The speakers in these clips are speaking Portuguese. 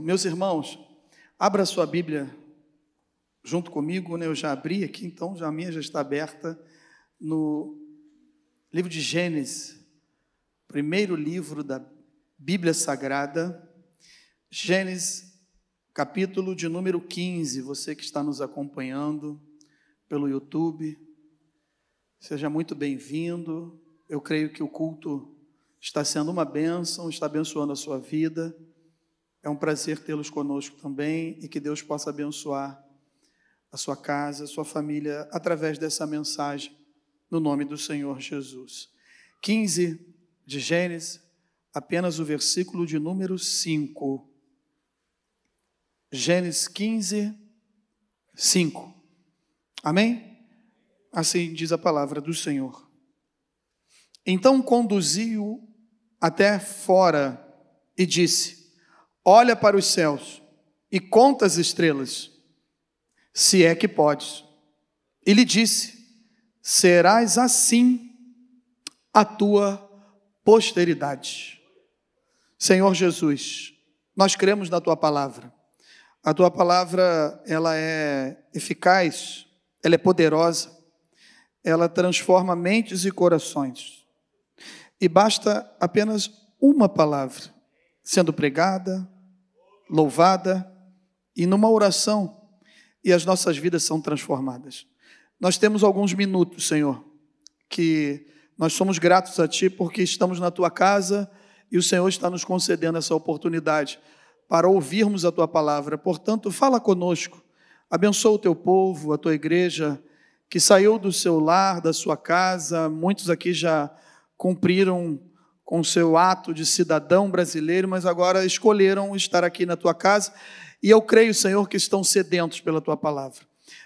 Meus irmãos, abra sua Bíblia junto comigo, né? Eu já abri aqui, então já a minha já está aberta no livro de Gênesis, primeiro livro da Bíblia Sagrada, Gênesis, capítulo de número 15. Você que está nos acompanhando pelo YouTube, seja muito bem-vindo. Eu creio que o culto está sendo uma bênção, está abençoando a sua vida. É um prazer tê-los conosco também e que Deus possa abençoar a sua casa, a sua família, através dessa mensagem, no nome do Senhor Jesus. 15 de Gênesis, apenas o versículo de número 5. Gênesis 15, 5. Amém? Assim diz a palavra do Senhor. Então conduziu até fora e disse: Olha para os céus e conta as estrelas, se é que podes. E lhe disse: Serás assim a tua posteridade. Senhor Jesus, nós cremos na tua palavra. A tua palavra, ela é eficaz, ela é poderosa, ela transforma mentes e corações e basta apenas uma palavra sendo pregada, louvada e numa oração, e as nossas vidas são transformadas. Nós temos alguns minutos, Senhor, que nós somos gratos a Ti porque estamos na Tua casa e o Senhor está nos concedendo essa oportunidade para ouvirmos a Tua palavra. Portanto, fala conosco, abençoa o Teu povo, a Tua igreja, que saiu do seu lar, da sua casa, muitos aqui já cumpriram com o seu ato de cidadão brasileiro, mas agora escolheram estar aqui na tua casa. E eu creio, Senhor, que estão sedentos pela tua palavra.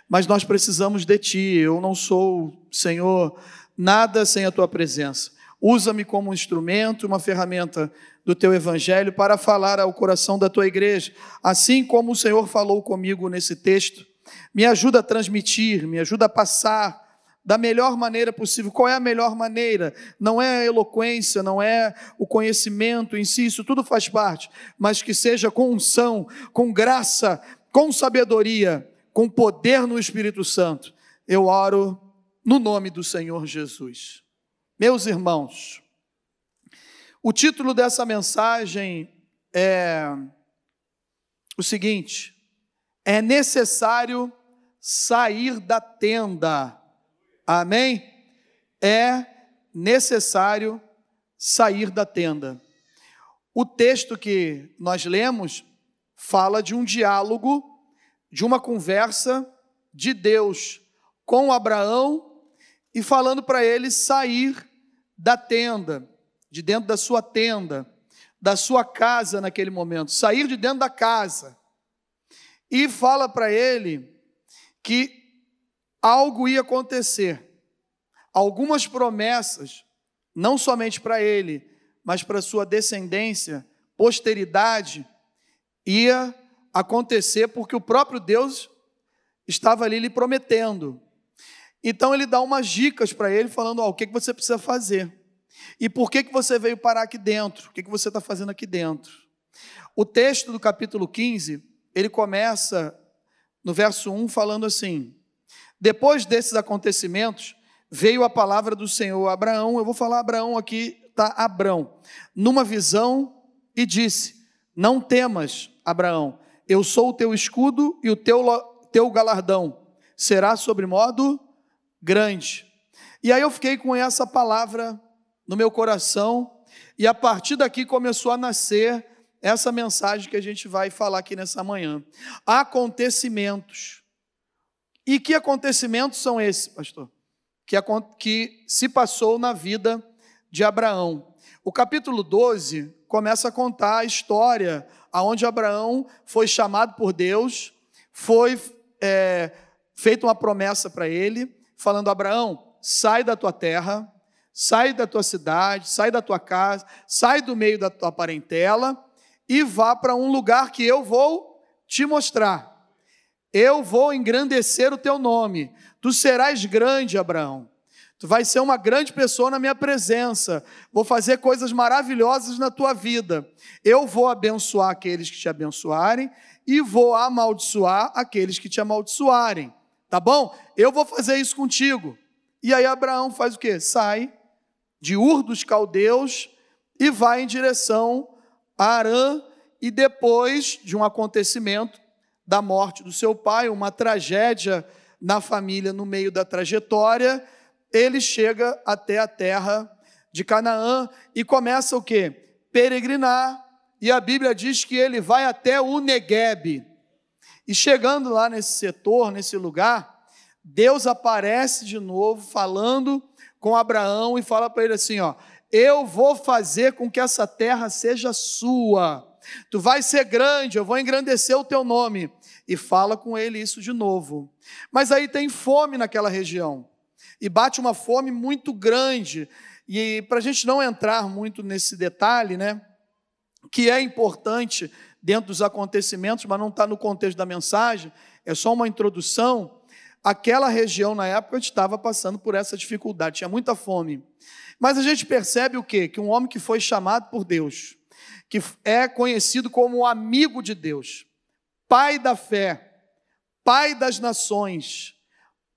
Mas nós precisamos de ti. Eu não sou, Senhor, nada sem a tua presença. Usa-me como um instrumento, uma ferramenta do teu evangelho para falar ao coração da tua igreja, assim como o Senhor falou comigo nesse texto. Me ajuda a transmitir, me ajuda a passar da melhor maneira possível. Qual é a melhor maneira? Não é a eloquência, não é o conhecimento em si, isso tudo faz parte, mas que seja com unção, com graça, com sabedoria, com poder no Espírito Santo. Eu oro no nome do Senhor Jesus. Meus irmãos, o título dessa mensagem é o seguinte: é necessário sair da tenda Amém? É necessário sair da tenda. O texto que nós lemos fala de um diálogo, de uma conversa de Deus com Abraão e falando para ele sair da tenda, de dentro da sua tenda, da sua casa naquele momento, sair de dentro da casa. E fala para ele que algo ia acontecer. Algumas promessas, não somente para ele, mas para sua descendência, posteridade, ia acontecer porque o próprio Deus estava ali lhe prometendo. Então ele dá umas dicas para ele, falando: o que, que você precisa fazer? E por que, que você veio parar aqui dentro? O que, que você está fazendo aqui dentro? O texto do capítulo 15, ele começa no verso 1 falando assim: depois desses acontecimentos, veio a palavra do Senhor a Abraão. Eu vou falar Abraão aqui, está Abraão, numa visão e disse: Não temas, Abraão, eu sou o teu escudo e o teu, teu galardão será sobre modo grande. E aí eu fiquei com essa palavra no meu coração, e a partir daqui começou a nascer essa mensagem que a gente vai falar aqui nessa manhã. Acontecimentos e que acontecimentos são esses, pastor? Que, que se passou na vida de Abraão. O capítulo 12 começa a contar a história aonde Abraão foi chamado por Deus, foi é, feita uma promessa para ele, falando: Abraão, sai da tua terra, sai da tua cidade, sai da tua casa, sai do meio da tua parentela e vá para um lugar que eu vou te mostrar. Eu vou engrandecer o teu nome. Tu serás grande, Abraão. Tu vai ser uma grande pessoa na minha presença. Vou fazer coisas maravilhosas na tua vida. Eu vou abençoar aqueles que te abençoarem e vou amaldiçoar aqueles que te amaldiçoarem. Tá bom? Eu vou fazer isso contigo. E aí Abraão faz o quê? Sai de Ur dos Caldeus e vai em direção a Arã e depois de um acontecimento da morte do seu pai, uma tragédia na família no meio da trajetória, ele chega até a terra de Canaã e começa o quê? Peregrinar. E a Bíblia diz que ele vai até o Negueb. E chegando lá nesse setor, nesse lugar, Deus aparece de novo falando com Abraão e fala para ele assim, ó: "Eu vou fazer com que essa terra seja sua. Tu vai ser grande, eu vou engrandecer o teu nome." E fala com ele isso de novo. Mas aí tem fome naquela região. E bate uma fome muito grande. E para a gente não entrar muito nesse detalhe, né? Que é importante dentro dos acontecimentos, mas não está no contexto da mensagem, é só uma introdução. Aquela região na época estava passando por essa dificuldade, tinha muita fome. Mas a gente percebe o quê? Que um homem que foi chamado por Deus, que é conhecido como amigo de Deus, pai da fé, pai das nações,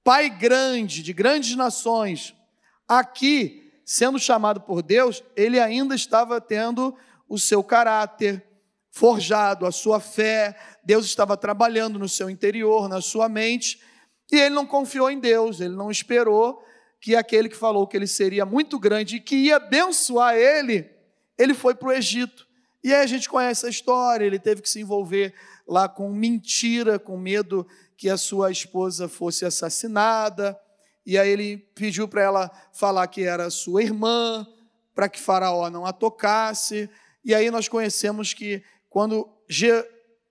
pai grande, de grandes nações, aqui, sendo chamado por Deus, ele ainda estava tendo o seu caráter, forjado, a sua fé, Deus estava trabalhando no seu interior, na sua mente, e ele não confiou em Deus, ele não esperou que aquele que falou que ele seria muito grande e que ia abençoar ele, ele foi para o Egito. E aí a gente conhece a história, ele teve que se envolver lá com mentira, com medo que a sua esposa fosse assassinada, e aí ele pediu para ela falar que era sua irmã, para que Faraó não a tocasse, e aí nós conhecemos que quando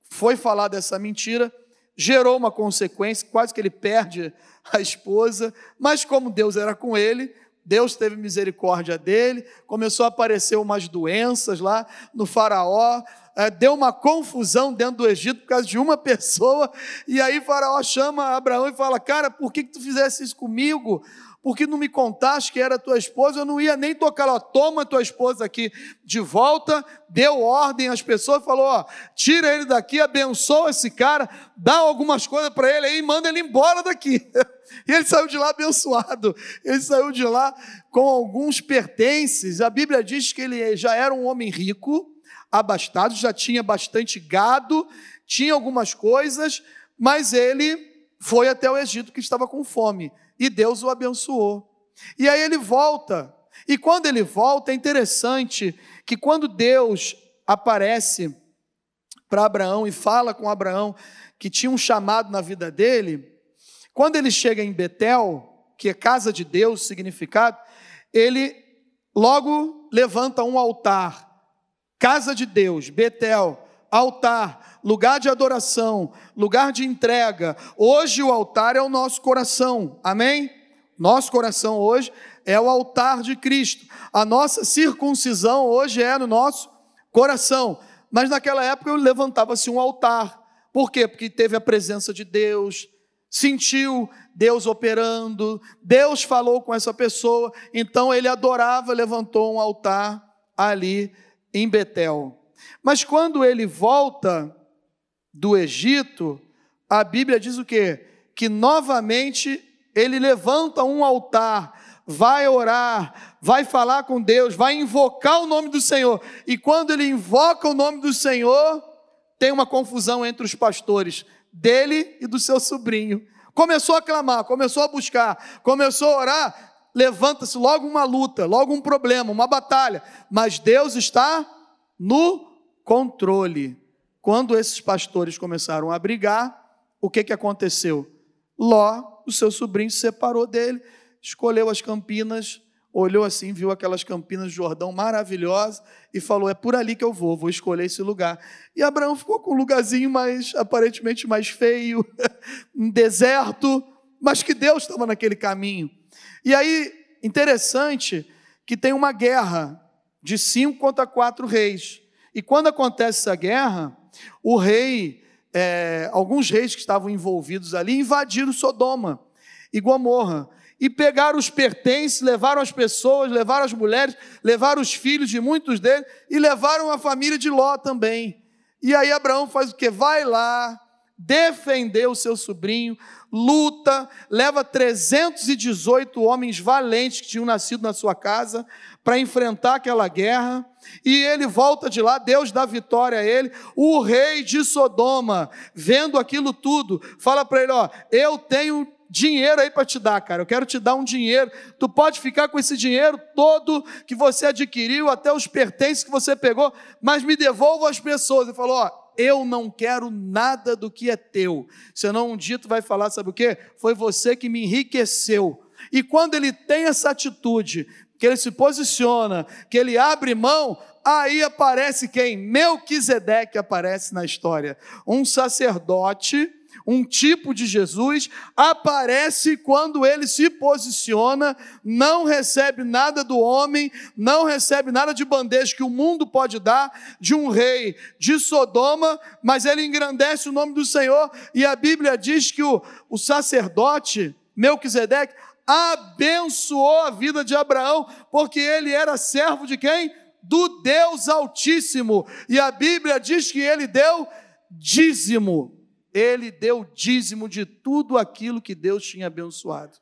foi falar dessa mentira, gerou uma consequência, quase que ele perde a esposa, mas como Deus era com ele, Deus teve misericórdia dele, começou a aparecer umas doenças lá no Faraó, é, deu uma confusão dentro do Egito por causa de uma pessoa, e aí Faraó chama Abraão e fala: Cara, por que, que tu fizesse isso comigo? porque não me contaste que era tua esposa, eu não ia nem tocar ela. Toma tua esposa aqui de volta, deu ordem às pessoas, falou: ó, tira ele daqui, abençoa esse cara, dá algumas coisas para ele aí e manda ele embora daqui. E ele saiu de lá abençoado, ele saiu de lá com alguns pertences. A Bíblia diz que ele já era um homem rico, abastado, já tinha bastante gado, tinha algumas coisas, mas ele foi até o Egito que estava com fome e Deus o abençoou. E aí ele volta. E quando ele volta, é interessante que quando Deus aparece para Abraão e fala com Abraão que tinha um chamado na vida dele, quando ele chega em Betel, que é casa de Deus, significado, ele logo levanta um altar. Casa de Deus, Betel, altar, lugar de adoração, lugar de entrega. Hoje o altar é o nosso coração, amém? Nosso coração hoje é o altar de Cristo. A nossa circuncisão hoje é no nosso coração. Mas naquela época levantava-se um altar. Por quê? Porque teve a presença de Deus, sentiu Deus operando, Deus falou com essa pessoa, então ele adorava, levantou um altar ali em Betel. Mas quando ele volta do Egito, a Bíblia diz o quê? Que novamente ele levanta um altar, vai orar, vai falar com Deus, vai invocar o nome do Senhor. E quando ele invoca o nome do Senhor, tem uma confusão entre os pastores, dele e do seu sobrinho. Começou a clamar, começou a buscar, começou a orar, levanta-se logo uma luta, logo um problema, uma batalha, mas Deus está no controle. Quando esses pastores começaram a brigar, o que, que aconteceu? Ló, o seu sobrinho, se separou dele, escolheu as campinas, olhou assim, viu aquelas campinas de Jordão maravilhosas e falou: É por ali que eu vou, vou escolher esse lugar. E Abraão ficou com um lugarzinho mais, aparentemente mais feio, um deserto, mas que Deus estava naquele caminho. E aí, interessante que tem uma guerra de cinco contra quatro reis. E quando acontece essa guerra, o rei, é, alguns reis que estavam envolvidos ali invadiram Sodoma e Gomorra. E pegaram os pertences, levaram as pessoas, levaram as mulheres, levaram os filhos de muitos deles e levaram a família de Ló também. E aí Abraão faz o que? Vai lá defender o seu sobrinho, luta, leva 318 homens valentes que tinham nascido na sua casa para enfrentar aquela guerra. E ele volta de lá, Deus dá vitória a ele. O rei de Sodoma, vendo aquilo tudo, fala para ele: Ó, eu tenho dinheiro aí para te dar, cara. Eu quero te dar um dinheiro. Tu pode ficar com esse dinheiro todo que você adquiriu, até os pertences que você pegou, mas me devolva as pessoas. Ele falou: Ó, eu não quero nada do que é teu. Senão um dia tu vai falar, sabe o quê? Foi você que me enriqueceu. E quando ele tem essa atitude, que ele se posiciona, que ele abre mão, aí aparece quem? Melquisedeque aparece na história. Um sacerdote um tipo de Jesus, aparece quando ele se posiciona, não recebe nada do homem, não recebe nada de bandeja que o mundo pode dar, de um rei de Sodoma, mas ele engrandece o nome do Senhor, e a Bíblia diz que o, o sacerdote, Melquisedeque, abençoou a vida de Abraão, porque ele era servo de quem? Do Deus Altíssimo, e a Bíblia diz que ele deu dízimo ele deu dízimo de tudo aquilo que Deus tinha abençoado.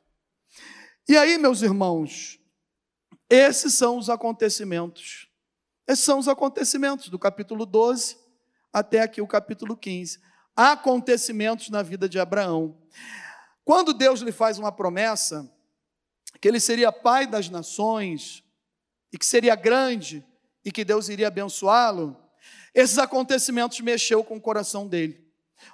E aí, meus irmãos, esses são os acontecimentos. Esses são os acontecimentos do capítulo 12 até aqui o capítulo 15. Acontecimentos na vida de Abraão. Quando Deus lhe faz uma promessa, que ele seria pai das nações, e que seria grande, e que Deus iria abençoá-lo, esses acontecimentos mexeu com o coração dele.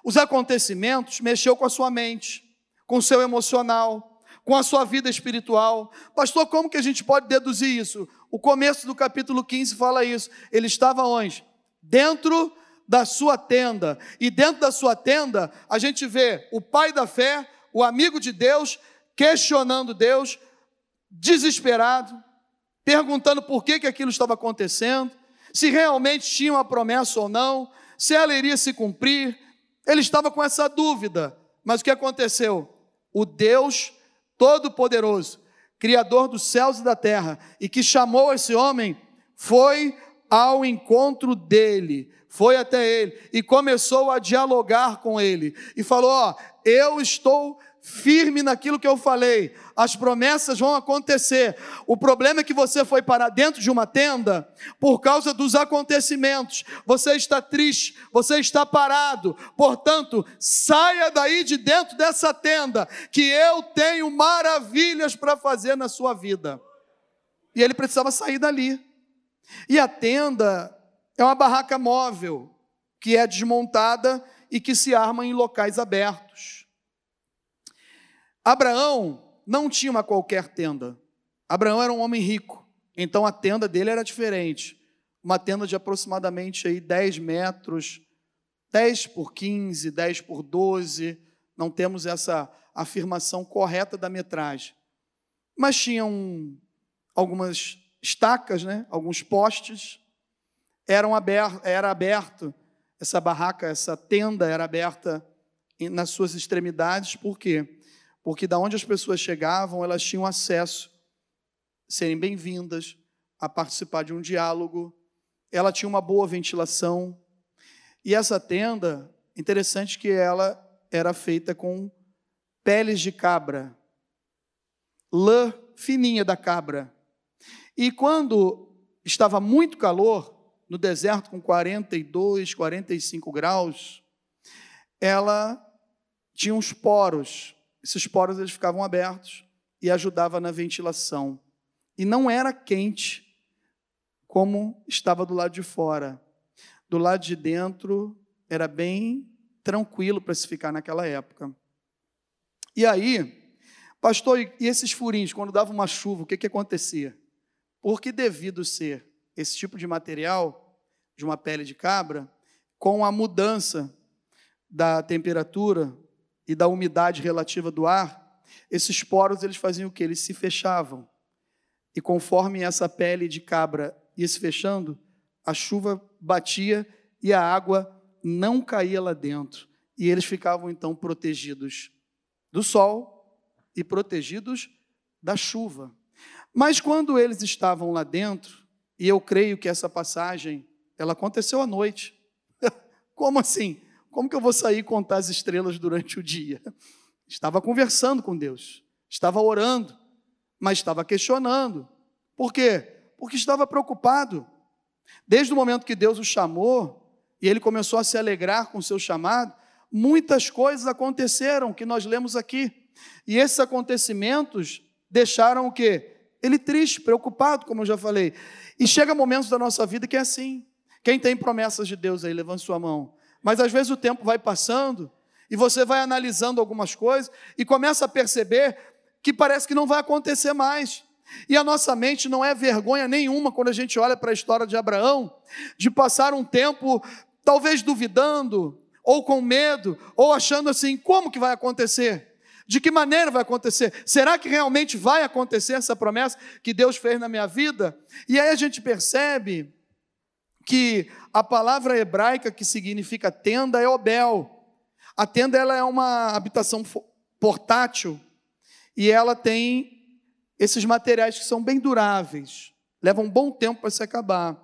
Os acontecimentos mexeu com a sua mente, com o seu emocional, com a sua vida espiritual. Pastor, como que a gente pode deduzir isso? O começo do capítulo 15 fala isso. Ele estava onde? Dentro da sua tenda. E dentro da sua tenda, a gente vê o pai da fé, o amigo de Deus, questionando Deus, desesperado, perguntando por que, que aquilo estava acontecendo, se realmente tinha uma promessa ou não, se ela iria se cumprir, ele estava com essa dúvida, mas o que aconteceu? O Deus Todo-Poderoso, Criador dos céus e da terra, e que chamou esse homem, foi ao encontro dele, foi até ele e começou a dialogar com ele e falou: Ó, eu estou firme naquilo que eu falei, as promessas vão acontecer. O problema é que você foi parar dentro de uma tenda por causa dos acontecimentos. Você está triste, você está parado. Portanto, saia daí de dentro dessa tenda, que eu tenho maravilhas para fazer na sua vida. E ele precisava sair dali. E a tenda é uma barraca móvel que é desmontada e que se arma em locais abertos. Abraão não tinha uma qualquer tenda. Abraão era um homem rico, então a tenda dele era diferente. Uma tenda de aproximadamente aí 10 metros, 10 por 15, 10 por 12, não temos essa afirmação correta da metragem. Mas tinha um, algumas estacas, né? alguns postes, eram aberto, era aberto, essa barraca, essa tenda era aberta nas suas extremidades, por quê? porque da onde as pessoas chegavam, elas tinham acesso, serem bem-vindas, a participar de um diálogo. Ela tinha uma boa ventilação. E essa tenda, interessante que ela era feita com peles de cabra, lã fininha da cabra. E quando estava muito calor, no deserto com 42, 45 graus, ela tinha uns poros esses poros eles ficavam abertos e ajudava na ventilação. E não era quente como estava do lado de fora. Do lado de dentro era bem tranquilo para se ficar naquela época. E aí, pastor, e esses furinhos, quando dava uma chuva, o que, que acontecia? Porque devido ser esse tipo de material, de uma pele de cabra, com a mudança da temperatura, e da umidade relativa do ar, esses poros eles faziam o que? Eles se fechavam. E conforme essa pele de cabra ia se fechando, a chuva batia e a água não caía lá dentro. E eles ficavam então protegidos do sol e protegidos da chuva. Mas quando eles estavam lá dentro, e eu creio que essa passagem, ela aconteceu à noite. Como assim? Como que eu vou sair e contar as estrelas durante o dia? Estava conversando com Deus, estava orando, mas estava questionando. Por quê? Porque estava preocupado. Desde o momento que Deus o chamou e ele começou a se alegrar com o seu chamado, muitas coisas aconteceram que nós lemos aqui. E esses acontecimentos deixaram o quê? Ele triste, preocupado, como eu já falei. E chega momentos da nossa vida que é assim. Quem tem promessas de Deus aí, levante sua mão. Mas às vezes o tempo vai passando e você vai analisando algumas coisas e começa a perceber que parece que não vai acontecer mais. E a nossa mente não é vergonha nenhuma quando a gente olha para a história de Abraão, de passar um tempo talvez duvidando, ou com medo, ou achando assim: como que vai acontecer? De que maneira vai acontecer? Será que realmente vai acontecer essa promessa que Deus fez na minha vida? E aí a gente percebe que a palavra hebraica que significa tenda é obel. A tenda ela é uma habitação portátil e ela tem esses materiais que são bem duráveis, levam um bom tempo para se acabar.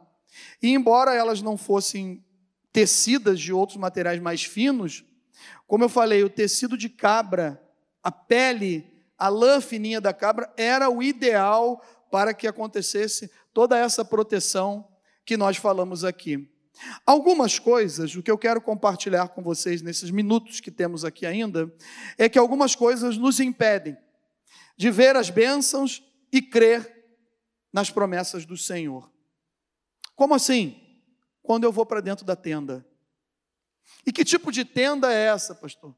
E embora elas não fossem tecidas de outros materiais mais finos, como eu falei, o tecido de cabra, a pele, a lã fininha da cabra era o ideal para que acontecesse toda essa proteção que nós falamos aqui. Algumas coisas, o que eu quero compartilhar com vocês nesses minutos que temos aqui ainda, é que algumas coisas nos impedem de ver as bênçãos e crer nas promessas do Senhor. Como assim? Quando eu vou para dentro da tenda. E que tipo de tenda é essa, pastor?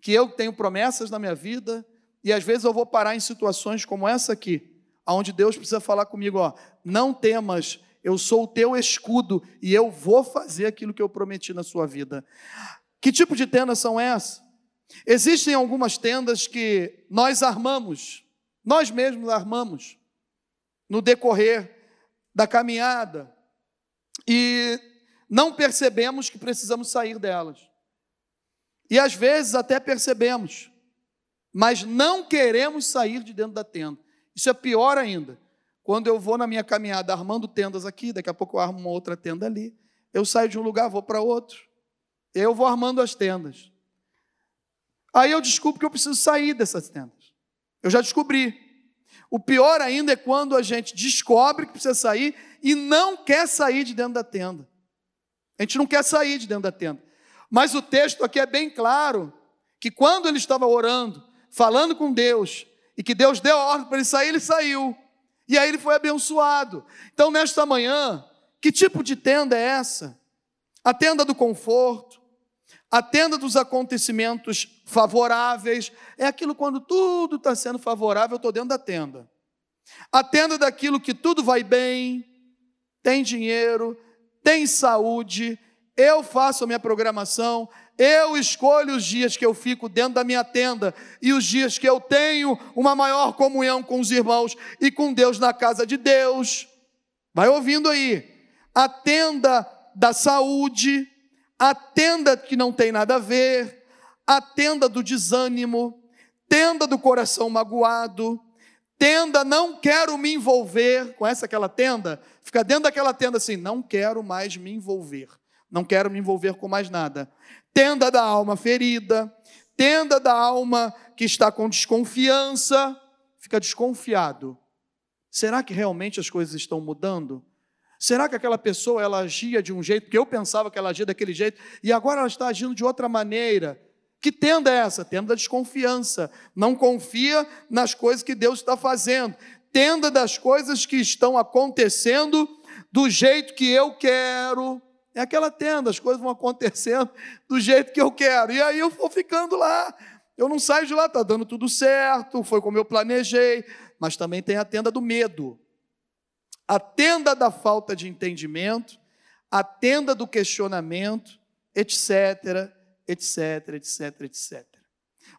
Que eu tenho promessas na minha vida e às vezes eu vou parar em situações como essa aqui, onde Deus precisa falar comigo, ó, não temas, eu sou o teu escudo e eu vou fazer aquilo que eu prometi na sua vida. Que tipo de tendas são essas? Existem algumas tendas que nós armamos, nós mesmos armamos, no decorrer da caminhada, e não percebemos que precisamos sair delas. E às vezes até percebemos, mas não queremos sair de dentro da tenda. Isso é pior ainda. Quando eu vou na minha caminhada armando tendas aqui, daqui a pouco eu armo uma outra tenda ali, eu saio de um lugar, vou para outro. Eu vou armando as tendas. Aí eu descubro que eu preciso sair dessas tendas. Eu já descobri. O pior ainda é quando a gente descobre que precisa sair e não quer sair de dentro da tenda. A gente não quer sair de dentro da tenda. Mas o texto aqui é bem claro que quando ele estava orando, falando com Deus, e que Deus deu a ordem para ele sair, ele saiu. E aí ele foi abençoado. Então, nesta manhã, que tipo de tenda é essa? A tenda do conforto, a tenda dos acontecimentos favoráveis é aquilo quando tudo está sendo favorável, eu estou dentro da tenda. A tenda daquilo que tudo vai bem, tem dinheiro, tem saúde, eu faço a minha programação, eu escolho os dias que eu fico dentro da minha tenda e os dias que eu tenho uma maior comunhão com os irmãos e com Deus na casa de Deus. Vai ouvindo aí. A tenda da saúde, a tenda que não tem nada a ver, a tenda do desânimo, tenda do coração magoado, tenda não quero me envolver, conhece aquela tenda? Fica dentro daquela tenda assim, não quero mais me envolver, não quero me envolver com mais nada. Tenda da alma ferida, tenda da alma que está com desconfiança, fica desconfiado. Será que realmente as coisas estão mudando? Será que aquela pessoa ela agia de um jeito que eu pensava que ela agia daquele jeito e agora ela está agindo de outra maneira? Que tenda é essa? Tenda da desconfiança. Não confia nas coisas que Deus está fazendo. Tenda das coisas que estão acontecendo do jeito que eu quero. É aquela tenda, as coisas vão acontecendo do jeito que eu quero. E aí eu vou ficando lá. Eu não saio de lá, está dando tudo certo, foi como eu planejei. Mas também tem a tenda do medo a tenda da falta de entendimento, a tenda do questionamento, etc, etc, etc, etc.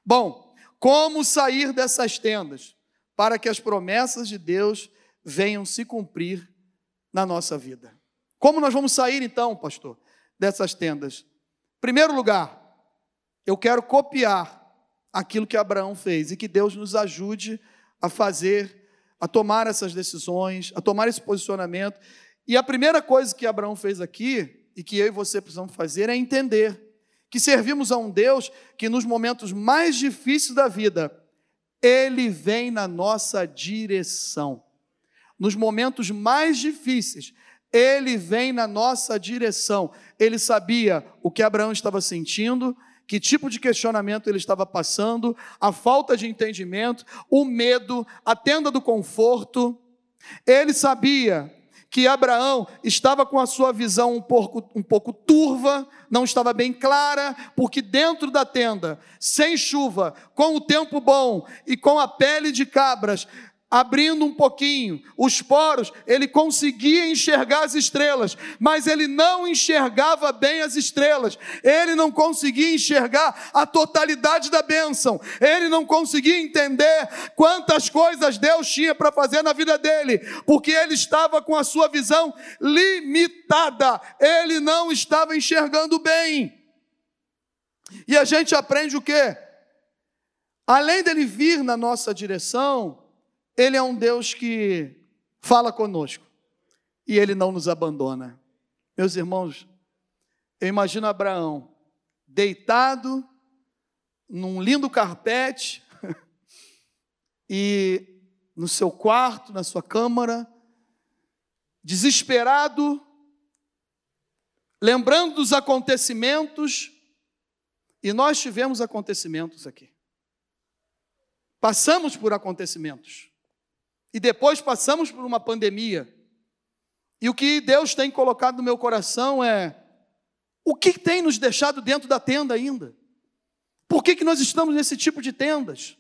Bom, como sair dessas tendas para que as promessas de Deus venham se cumprir na nossa vida? Como nós vamos sair então, pastor, dessas tendas? Primeiro lugar, eu quero copiar aquilo que Abraão fez e que Deus nos ajude a fazer, a tomar essas decisões, a tomar esse posicionamento. E a primeira coisa que Abraão fez aqui, e que eu e você precisamos fazer, é entender que servimos a um Deus que nos momentos mais difíceis da vida, Ele vem na nossa direção. Nos momentos mais difíceis, Ele vem na nossa direção. Ele sabia o que Abraão estava sentindo, que tipo de questionamento ele estava passando, a falta de entendimento, o medo, a tenda do conforto. Ele sabia que Abraão estava com a sua visão um pouco, um pouco turva, não estava bem clara, porque dentro da tenda, sem chuva, com o tempo bom e com a pele de cabras, abrindo um pouquinho os poros, ele conseguia enxergar as estrelas, mas ele não enxergava bem as estrelas, ele não conseguia enxergar a totalidade da bênção, ele não conseguia entender quantas coisas Deus tinha para fazer na vida dele, porque ele estava com a sua visão limitada, ele não estava enxergando bem. E a gente aprende o quê? Além dele vir na nossa direção, ele é um Deus que fala conosco e ele não nos abandona. Meus irmãos, eu imagino Abraão deitado num lindo carpete e no seu quarto, na sua câmara, desesperado, lembrando dos acontecimentos, e nós tivemos acontecimentos aqui. Passamos por acontecimentos. E depois passamos por uma pandemia. E o que Deus tem colocado no meu coração é: o que tem nos deixado dentro da tenda ainda? Por que, que nós estamos nesse tipo de tendas?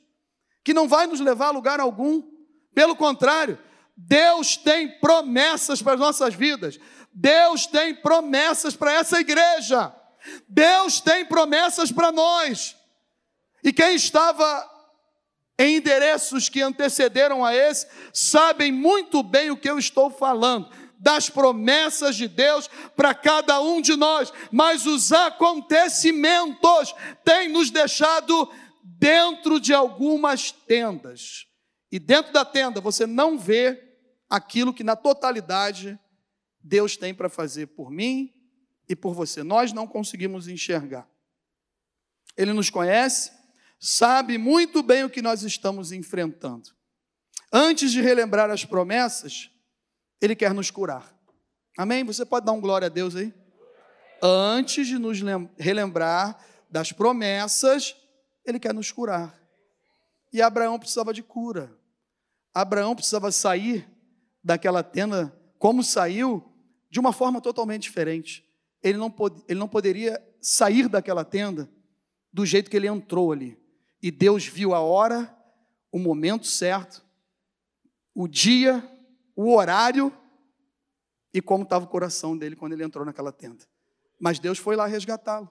Que não vai nos levar a lugar algum. Pelo contrário, Deus tem promessas para as nossas vidas. Deus tem promessas para essa igreja. Deus tem promessas para nós. E quem estava em endereços que antecederam a esse, sabem muito bem o que eu estou falando, das promessas de Deus para cada um de nós, mas os acontecimentos têm nos deixado dentro de algumas tendas. E dentro da tenda você não vê aquilo que na totalidade Deus tem para fazer por mim e por você. Nós não conseguimos enxergar. Ele nos conhece, sabe muito bem o que nós estamos enfrentando. Antes de relembrar as promessas, Ele quer nos curar. Amém? Você pode dar um glória a Deus aí? Antes de nos relembrar das promessas, Ele quer nos curar. E Abraão precisava de cura. Abraão precisava sair daquela tenda, como saiu, de uma forma totalmente diferente. Ele não, pod ele não poderia sair daquela tenda do jeito que ele entrou ali. E Deus viu a hora, o momento certo, o dia, o horário e como estava o coração dele quando ele entrou naquela tenda. Mas Deus foi lá resgatá-lo.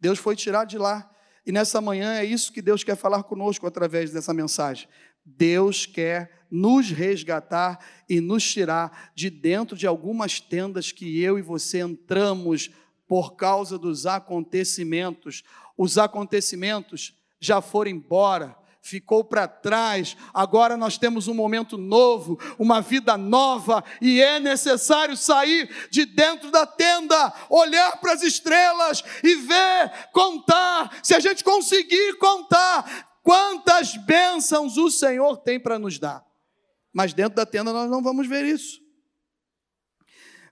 Deus foi tirar de lá. E nessa manhã é isso que Deus quer falar conosco através dessa mensagem. Deus quer nos resgatar e nos tirar de dentro de algumas tendas que eu e você entramos por causa dos acontecimentos. Os acontecimentos já foram embora, ficou para trás. Agora nós temos um momento novo, uma vida nova, e é necessário sair de dentro da tenda, olhar para as estrelas e ver, contar. Se a gente conseguir contar quantas bênçãos o Senhor tem para nos dar. Mas dentro da tenda nós não vamos ver isso.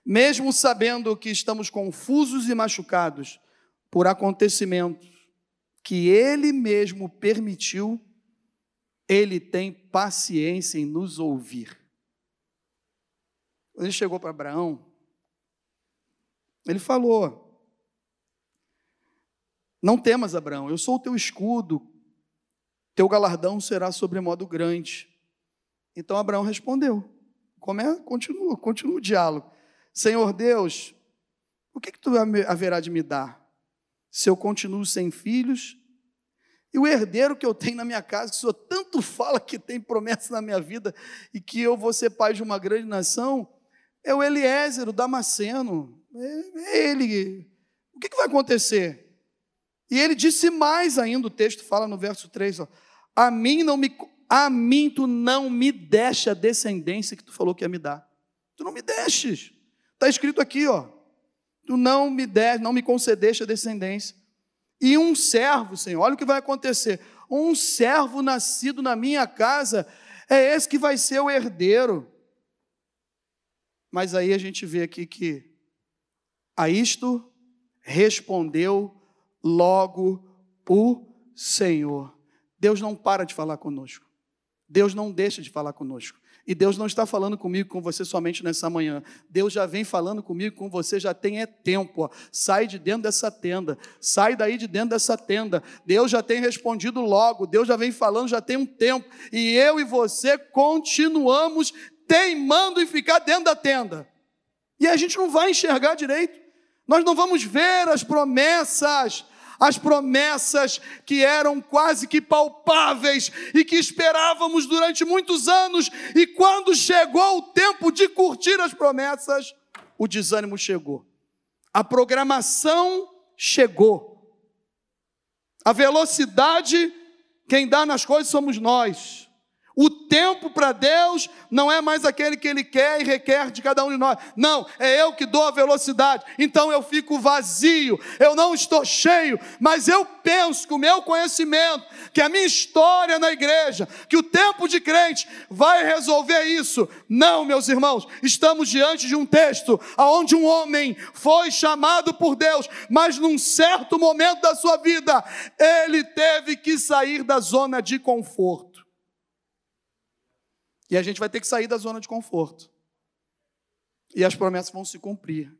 Mesmo sabendo que estamos confusos e machucados por acontecimentos que ele mesmo permitiu, ele tem paciência em nos ouvir. Ele chegou para Abraão, ele falou: Não temas, Abraão, eu sou o teu escudo, teu galardão será sobremodo grande. Então Abraão respondeu: Como é? Continua, continua o diálogo. Senhor Deus, o que, que tu haverá de me dar? Se eu continuo sem filhos. E o herdeiro que eu tenho na minha casa, que o Senhor tanto fala que tem promessa na minha vida e que eu vou ser pai de uma grande nação, é o Eliezer, o Damasceno. É, é ele. O que, que vai acontecer? E ele disse mais ainda, o texto fala no verso 3, ó, a mim não me a mim tu não me deste a descendência que tu falou que ia me dar. Tu não me destes. Está escrito aqui, ó. Tu não me deste, não me concedeste a descendência. E um servo, Senhor, olha o que vai acontecer. Um servo nascido na minha casa é esse que vai ser o herdeiro. Mas aí a gente vê aqui que a isto respondeu logo o Senhor. Deus não para de falar conosco. Deus não deixa de falar conosco. E Deus não está falando comigo, com você somente nessa manhã. Deus já vem falando comigo, com você já tem é tempo. Ó. Sai de dentro dessa tenda. Sai daí de dentro dessa tenda. Deus já tem respondido logo. Deus já vem falando, já tem um tempo. E eu e você continuamos teimando em ficar dentro da tenda. E a gente não vai enxergar direito. Nós não vamos ver as promessas as promessas que eram quase que palpáveis e que esperávamos durante muitos anos, e quando chegou o tempo de curtir as promessas, o desânimo chegou, a programação chegou, a velocidade, quem dá nas coisas somos nós. O tempo para Deus não é mais aquele que Ele quer e requer de cada um de nós. Não, é eu que dou a velocidade. Então eu fico vazio, eu não estou cheio, mas eu penso que o meu conhecimento, que a minha história na igreja, que o tempo de crente vai resolver isso. Não, meus irmãos, estamos diante de um texto onde um homem foi chamado por Deus, mas num certo momento da sua vida, ele teve que sair da zona de conforto. E a gente vai ter que sair da zona de conforto. E as promessas vão se cumprir.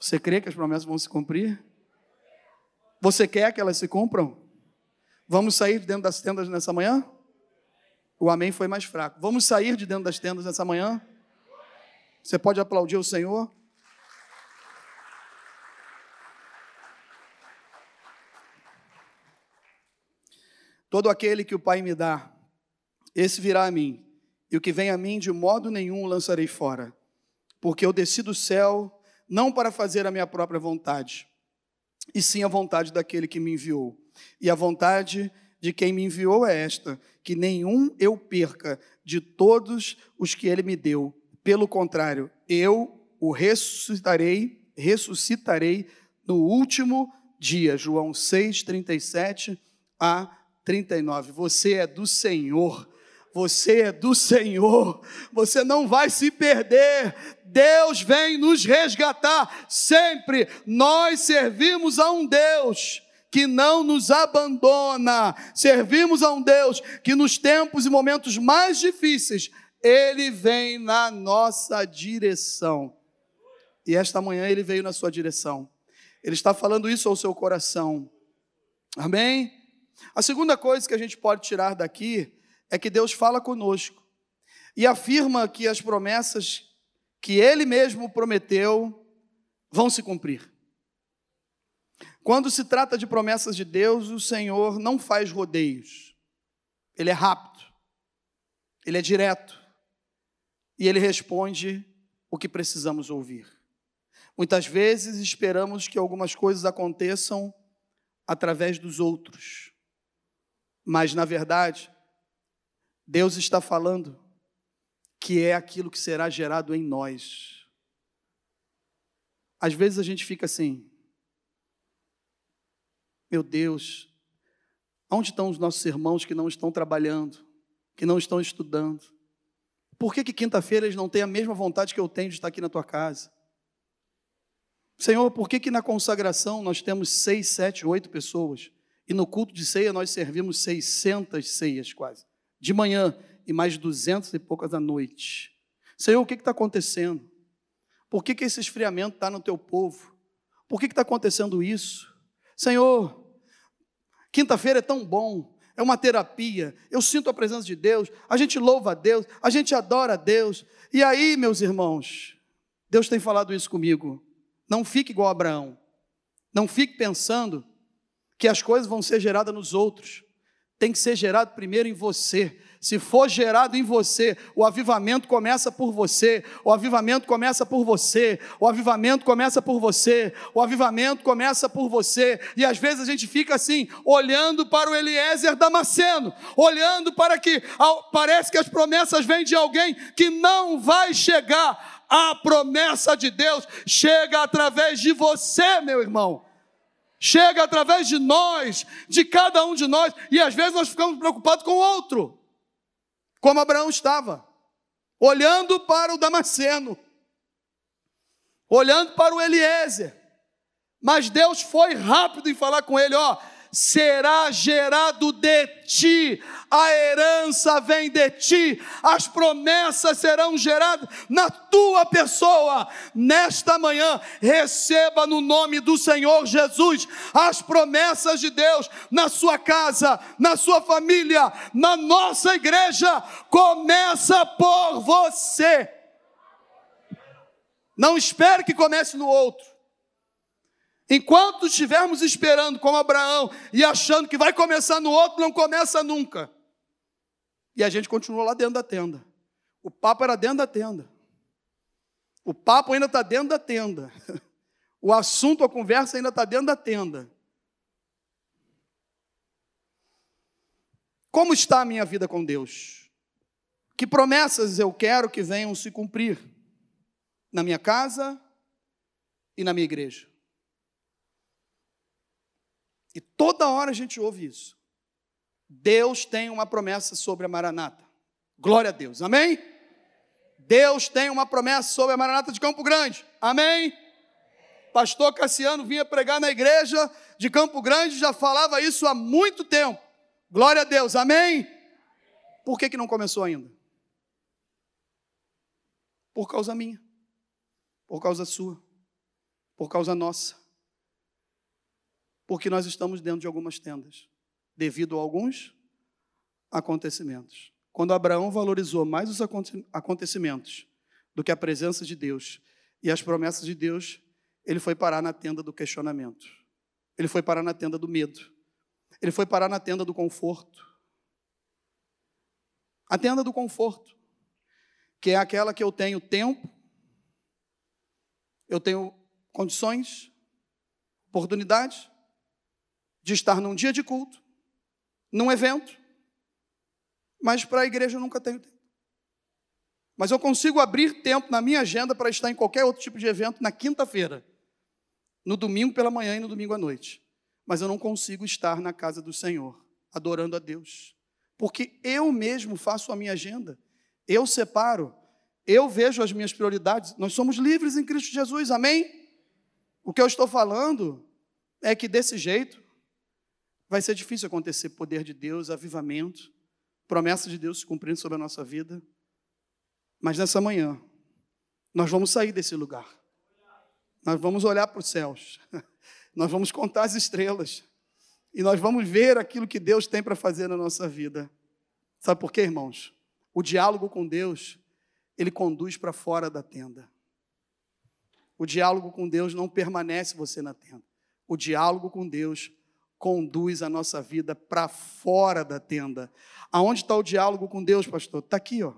Você crê que as promessas vão se cumprir? Você quer que elas se cumpram? Vamos sair de dentro das tendas nessa manhã? O amém foi mais fraco. Vamos sair de dentro das tendas nessa manhã? Você pode aplaudir o Senhor? Todo aquele que o Pai me dá, esse virá a mim e o que vem a mim de modo nenhum lançarei fora, porque eu desci do céu não para fazer a minha própria vontade, e sim a vontade daquele que me enviou. E a vontade de quem me enviou é esta: que nenhum eu perca de todos os que ele me deu. Pelo contrário, eu o ressuscitarei, ressuscitarei no último dia. João 6, 37 a 39. Você é do Senhor você é do Senhor, você não vai se perder. Deus vem nos resgatar sempre. Nós servimos a um Deus que não nos abandona. Servimos a um Deus que nos tempos e momentos mais difíceis, ele vem na nossa direção. E esta manhã ele veio na sua direção. Ele está falando isso ao seu coração. Amém? A segunda coisa que a gente pode tirar daqui é que Deus fala conosco e afirma que as promessas que Ele mesmo prometeu vão se cumprir. Quando se trata de promessas de Deus, o Senhor não faz rodeios, Ele é rápido, Ele é direto e Ele responde o que precisamos ouvir. Muitas vezes esperamos que algumas coisas aconteçam através dos outros, mas na verdade, Deus está falando que é aquilo que será gerado em nós. Às vezes a gente fica assim, meu Deus, onde estão os nossos irmãos que não estão trabalhando, que não estão estudando? Por que, que quinta-feira eles não têm a mesma vontade que eu tenho de estar aqui na tua casa? Senhor, por que, que na consagração nós temos seis, sete, oito pessoas e no culto de ceia nós servimos seiscentas ceias quase? De manhã e mais duzentos e poucas à noite. Senhor, o que está acontecendo? Por que, que esse esfriamento está no teu povo? Por que está acontecendo isso? Senhor, quinta-feira é tão bom, é uma terapia, eu sinto a presença de Deus, a gente louva a Deus, a gente adora a Deus. E aí, meus irmãos, Deus tem falado isso comigo. Não fique igual a Abraão. Não fique pensando que as coisas vão ser geradas nos outros tem que ser gerado primeiro em você. Se for gerado em você, o avivamento começa por você, o avivamento começa por você, o avivamento começa por você, o avivamento começa por você. E às vezes a gente fica assim, olhando para o Eliezer Damasceno, olhando para que parece que as promessas vêm de alguém que não vai chegar. A promessa de Deus chega através de você, meu irmão chega através de nós, de cada um de nós, e às vezes nós ficamos preocupados com o outro, como Abraão estava, olhando para o Damasceno, olhando para o Eliezer, mas Deus foi rápido em falar com ele: ó, será gerado de ti, a herança vem de ti, as promessas serão geradas na tua pessoa. Nesta manhã, receba no nome do Senhor Jesus as promessas de Deus na sua casa, na sua família, na nossa igreja. Começa por você. Não espere que comece no outro. Enquanto estivermos esperando, como Abraão, e achando que vai começar no outro, não começa nunca. E a gente continua lá dentro da tenda. O papo era dentro da tenda. O papo ainda está dentro da tenda. O assunto, a conversa ainda está dentro da tenda. Como está a minha vida com Deus? Que promessas eu quero que venham se cumprir na minha casa e na minha igreja? E toda hora a gente ouve isso. Deus tem uma promessa sobre a Maranata. Glória a Deus. Amém? Deus tem uma promessa sobre a Maranata de Campo Grande. Amém? Pastor Cassiano vinha pregar na igreja de Campo Grande, já falava isso há muito tempo. Glória a Deus. Amém? Por que, que não começou ainda? Por causa minha. Por causa sua. Por causa nossa porque nós estamos dentro de algumas tendas, devido a alguns acontecimentos. Quando Abraão valorizou mais os acontecimentos do que a presença de Deus e as promessas de Deus, ele foi parar na tenda do questionamento. Ele foi parar na tenda do medo. Ele foi parar na tenda do conforto. A tenda do conforto, que é aquela que eu tenho tempo, eu tenho condições, oportunidade, de estar num dia de culto, num evento, mas para a igreja eu nunca tenho tempo. Mas eu consigo abrir tempo na minha agenda para estar em qualquer outro tipo de evento na quinta-feira, no domingo pela manhã e no domingo à noite. Mas eu não consigo estar na casa do Senhor, adorando a Deus, porque eu mesmo faço a minha agenda, eu separo, eu vejo as minhas prioridades. Nós somos livres em Cristo Jesus, amém? O que eu estou falando é que desse jeito Vai ser difícil acontecer poder de Deus, avivamento, promessa de Deus se cumprindo sobre a nossa vida. Mas nessa manhã, nós vamos sair desse lugar. Nós vamos olhar para os céus. Nós vamos contar as estrelas. E nós vamos ver aquilo que Deus tem para fazer na nossa vida. Sabe por quê, irmãos? O diálogo com Deus, ele conduz para fora da tenda. O diálogo com Deus não permanece você na tenda. O diálogo com Deus conduz a nossa vida para fora da tenda. Aonde está o diálogo com Deus, pastor? Está aqui, ó.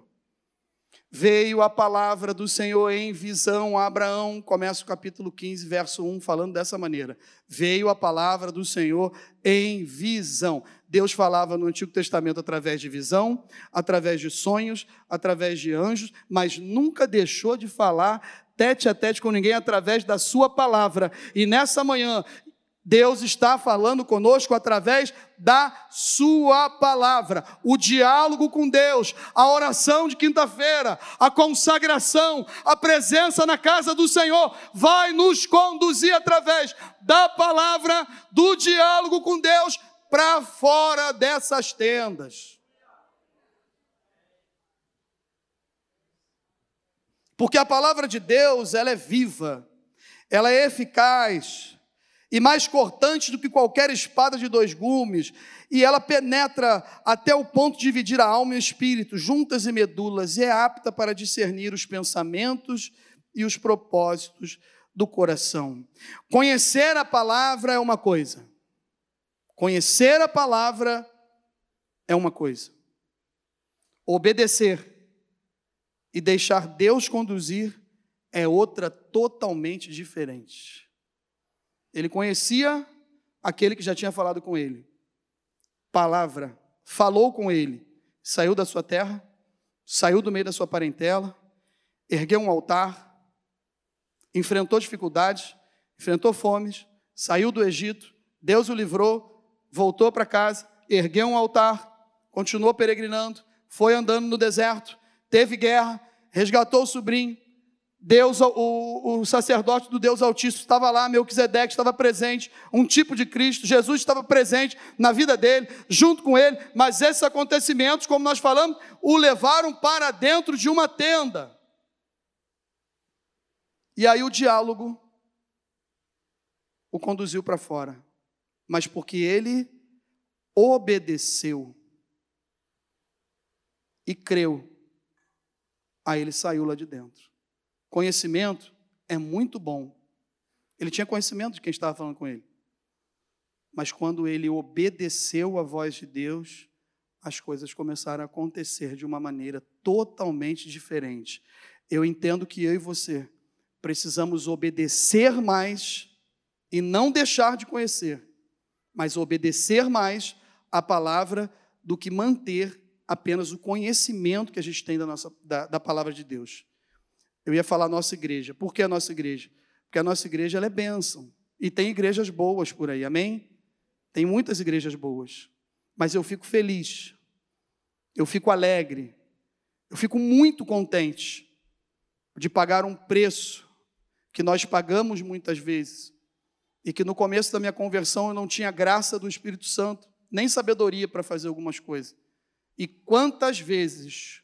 Veio a palavra do Senhor em visão a Abraão, começa o capítulo 15, verso 1, falando dessa maneira. Veio a palavra do Senhor em visão. Deus falava no Antigo Testamento através de visão, através de sonhos, através de anjos, mas nunca deixou de falar tete a tete com ninguém através da sua palavra. E nessa manhã, Deus está falando conosco através da Sua palavra. O diálogo com Deus, a oração de quinta-feira, a consagração, a presença na casa do Senhor, vai nos conduzir através da palavra, do diálogo com Deus, para fora dessas tendas. Porque a palavra de Deus, ela é viva, ela é eficaz, e mais cortante do que qualquer espada de dois gumes, e ela penetra até o ponto de dividir a alma e o espírito, juntas e medulas, e é apta para discernir os pensamentos e os propósitos do coração. Conhecer a palavra é uma coisa. Conhecer a palavra é uma coisa. Obedecer e deixar Deus conduzir é outra totalmente diferente. Ele conhecia aquele que já tinha falado com ele. Palavra, falou com ele, saiu da sua terra, saiu do meio da sua parentela, ergueu um altar, enfrentou dificuldades, enfrentou fomes, saiu do Egito, Deus o livrou, voltou para casa, ergueu um altar, continuou peregrinando, foi andando no deserto, teve guerra, resgatou o sobrinho, Deus, o, o, sacerdote do Deus Altíssimo estava lá, Melquisedeque estava presente, um tipo de Cristo, Jesus estava presente na vida dele, junto com ele, mas esses acontecimentos, como nós falamos, o levaram para dentro de uma tenda. E aí o diálogo o conduziu para fora, mas porque ele obedeceu e creu, aí ele saiu lá de dentro. Conhecimento é muito bom. Ele tinha conhecimento de quem estava falando com ele. Mas quando ele obedeceu à voz de Deus, as coisas começaram a acontecer de uma maneira totalmente diferente. Eu entendo que eu e você precisamos obedecer mais e não deixar de conhecer, mas obedecer mais a palavra do que manter apenas o conhecimento que a gente tem da, nossa, da, da palavra de Deus. Eu ia falar nossa igreja. Por que a nossa igreja? Porque a nossa igreja ela é bênção. E tem igrejas boas por aí, amém? Tem muitas igrejas boas. Mas eu fico feliz, eu fico alegre, eu fico muito contente de pagar um preço que nós pagamos muitas vezes e que no começo da minha conversão eu não tinha graça do Espírito Santo, nem sabedoria para fazer algumas coisas. E quantas vezes,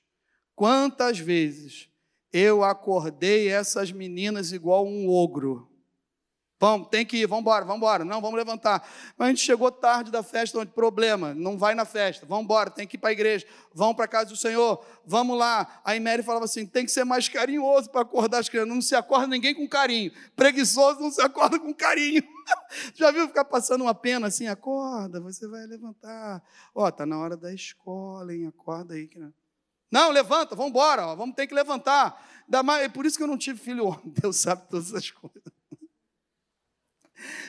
quantas vezes eu acordei essas meninas igual um ogro. Vamos, tem que ir, vamos embora, vamos embora. Não, vamos levantar. Mas a gente chegou tarde da festa, onde problema, não vai na festa. Vamos embora, tem que ir para a igreja. Vamos para a casa do Senhor, vamos lá. Aí Mary falava assim: tem que ser mais carinhoso para acordar as crianças. Não se acorda ninguém com carinho. Preguiçoso não se acorda com carinho. Já viu ficar passando uma pena assim? Acorda, você vai levantar. Ó, tá na hora da escola, hein? Acorda aí. Que não... Levanta, vamos embora, vamos ter que levantar. É por isso que eu não tive filho homem. Deus sabe todas as coisas.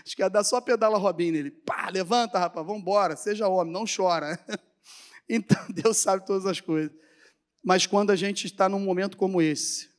Acho que ia dar só pedala Robin nele. Pá, levanta, rapaz, vamos embora, seja homem, não chora. Então, Deus sabe todas as coisas. Mas quando a gente está num momento como esse,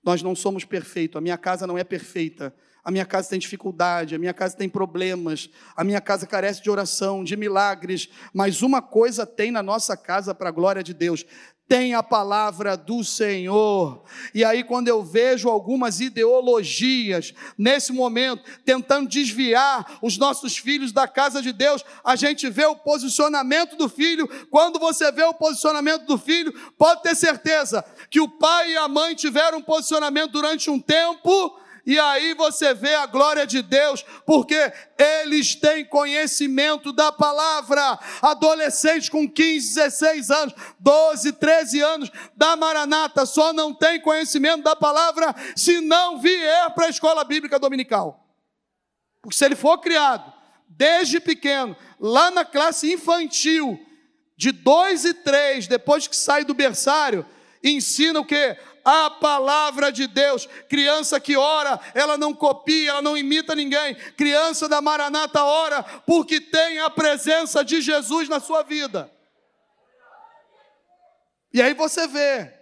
nós não somos perfeitos, a minha casa não é perfeita, a minha casa tem dificuldade, a minha casa tem problemas, a minha casa carece de oração, de milagres, mas uma coisa tem na nossa casa para a glória de Deus: tem a palavra do Senhor. E aí, quando eu vejo algumas ideologias nesse momento tentando desviar os nossos filhos da casa de Deus, a gente vê o posicionamento do filho. Quando você vê o posicionamento do filho, pode ter certeza que o pai e a mãe tiveram um posicionamento durante um tempo e aí você vê a glória de Deus, porque eles têm conhecimento da palavra. Adolescentes com 15, 16 anos, 12, 13 anos da Maranata só não tem conhecimento da palavra se não vier para a escola bíblica dominical. Porque se ele for criado desde pequeno, lá na classe infantil, de 2 e 3, depois que sai do berçário, ensina o que? A palavra de Deus. Criança que ora, ela não copia, ela não imita ninguém. Criança da Maranata ora porque tem a presença de Jesus na sua vida. E aí você vê,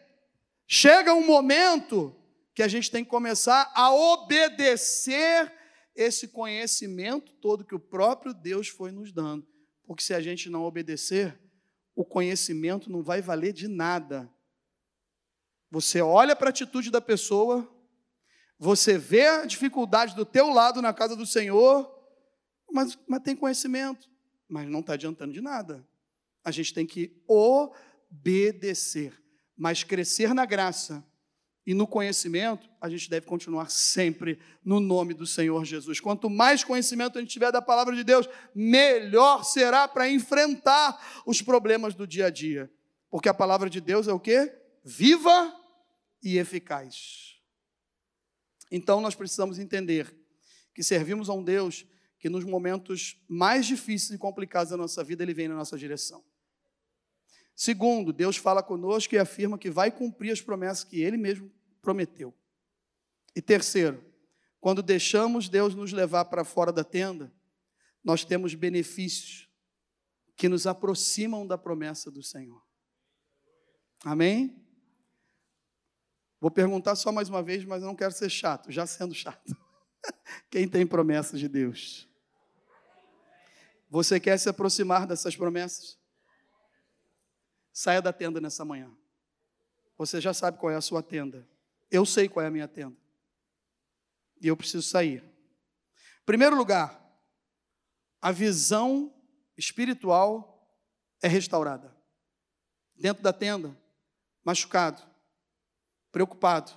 chega um momento que a gente tem que começar a obedecer esse conhecimento todo que o próprio Deus foi nos dando. Porque se a gente não obedecer, o conhecimento não vai valer de nada você olha para a atitude da pessoa, você vê a dificuldade do teu lado na casa do Senhor, mas, mas tem conhecimento, mas não está adiantando de nada. A gente tem que obedecer, mas crescer na graça e no conhecimento, a gente deve continuar sempre no nome do Senhor Jesus. Quanto mais conhecimento a gente tiver da palavra de Deus, melhor será para enfrentar os problemas do dia a dia. Porque a palavra de Deus é o quê? viva e eficaz. Então nós precisamos entender que servimos a um Deus que nos momentos mais difíceis e complicados da nossa vida, Ele vem na nossa direção. Segundo, Deus fala conosco e afirma que vai cumprir as promessas que Ele mesmo prometeu. E terceiro, quando deixamos Deus nos levar para fora da tenda, nós temos benefícios que nos aproximam da promessa do Senhor. Amém? Vou perguntar só mais uma vez, mas não quero ser chato, já sendo chato. Quem tem promessas de Deus? Você quer se aproximar dessas promessas? Saia da tenda nessa manhã. Você já sabe qual é a sua tenda. Eu sei qual é a minha tenda. E eu preciso sair. Primeiro lugar, a visão espiritual é restaurada. Dentro da tenda, machucado, preocupado,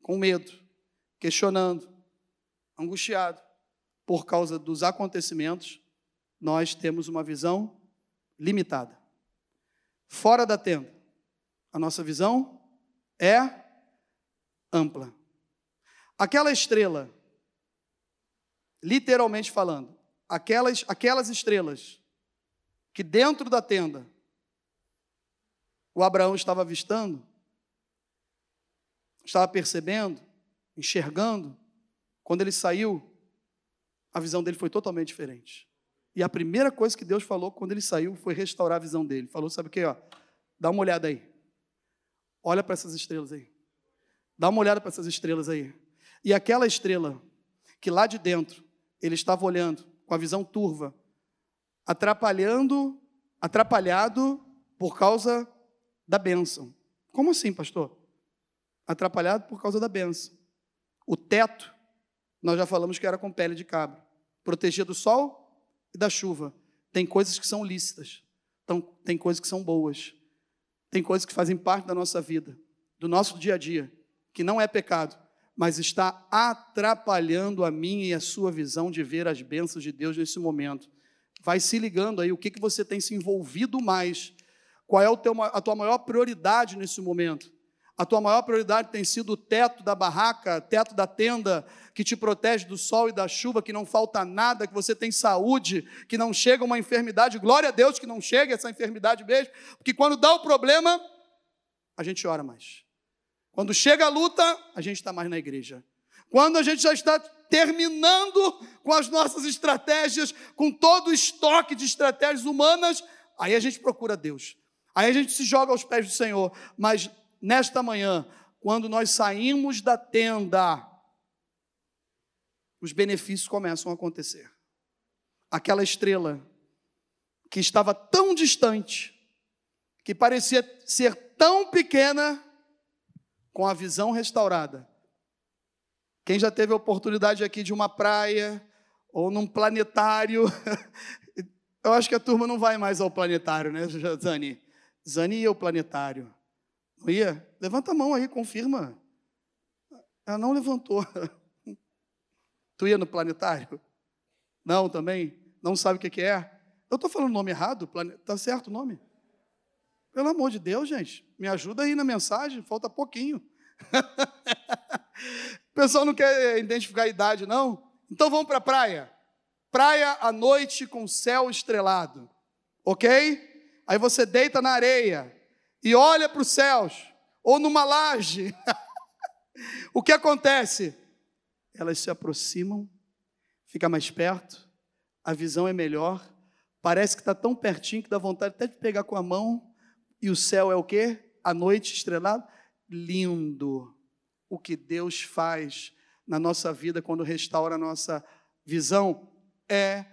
com medo, questionando, angustiado por causa dos acontecimentos, nós temos uma visão limitada. Fora da tenda, a nossa visão é ampla. Aquela estrela, literalmente falando, aquelas, aquelas estrelas que dentro da tenda o Abraão estava avistando, estava percebendo, enxergando, quando ele saiu, a visão dele foi totalmente diferente. E a primeira coisa que Deus falou quando ele saiu foi restaurar a visão dele. Falou: sabe o que? Ó, dá uma olhada aí. Olha para essas estrelas aí. Dá uma olhada para essas estrelas aí. E aquela estrela que lá de dentro ele estava olhando com a visão turva, atrapalhando, atrapalhado por causa da bênção. Como assim, pastor? Atrapalhado por causa da bênção. O teto, nós já falamos que era com pele de cabra, protegia do sol e da chuva. Tem coisas que são lícitas, então, tem coisas que são boas, tem coisas que fazem parte da nossa vida, do nosso dia a dia, que não é pecado, mas está atrapalhando a minha e a sua visão de ver as bênçãos de Deus nesse momento. Vai se ligando aí, o que, que você tem se envolvido mais qual é teu, a tua maior prioridade nesse momento? A tua maior prioridade tem sido o teto da barraca, teto da tenda, que te protege do sol e da chuva, que não falta nada, que você tem saúde, que não chega uma enfermidade. Glória a Deus que não chega essa enfermidade mesmo, porque quando dá o problema, a gente ora mais. Quando chega a luta, a gente está mais na igreja. Quando a gente já está terminando com as nossas estratégias, com todo o estoque de estratégias humanas, aí a gente procura Deus. Aí a gente se joga aos pés do Senhor, mas nesta manhã, quando nós saímos da tenda, os benefícios começam a acontecer. Aquela estrela que estava tão distante, que parecia ser tão pequena, com a visão restaurada. Quem já teve a oportunidade aqui de uma praia ou num planetário, eu acho que a turma não vai mais ao planetário, né, Zani? Zani ia ao planetário. Não ia? Levanta a mão aí, confirma. Ela não levantou. Tu ia no planetário? Não, também? Não sabe o que é? Eu estou falando o nome errado? Está certo o nome? Pelo amor de Deus, gente, me ajuda aí na mensagem, falta pouquinho. o pessoal não quer identificar a idade, não? Então vamos para a praia. Praia à noite com céu estrelado, ok? Aí você deita na areia e olha para os céus, ou numa laje. o que acontece? Elas se aproximam, fica mais perto, a visão é melhor, parece que está tão pertinho que dá vontade até de pegar com a mão, e o céu é o quê? A noite estrelada. Lindo o que Deus faz na nossa vida quando restaura a nossa visão. É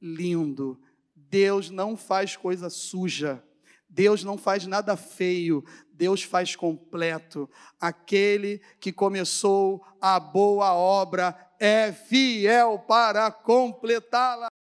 lindo. Deus não faz coisa suja. Deus não faz nada feio, Deus faz completo. Aquele que começou a boa obra é fiel para completá-la.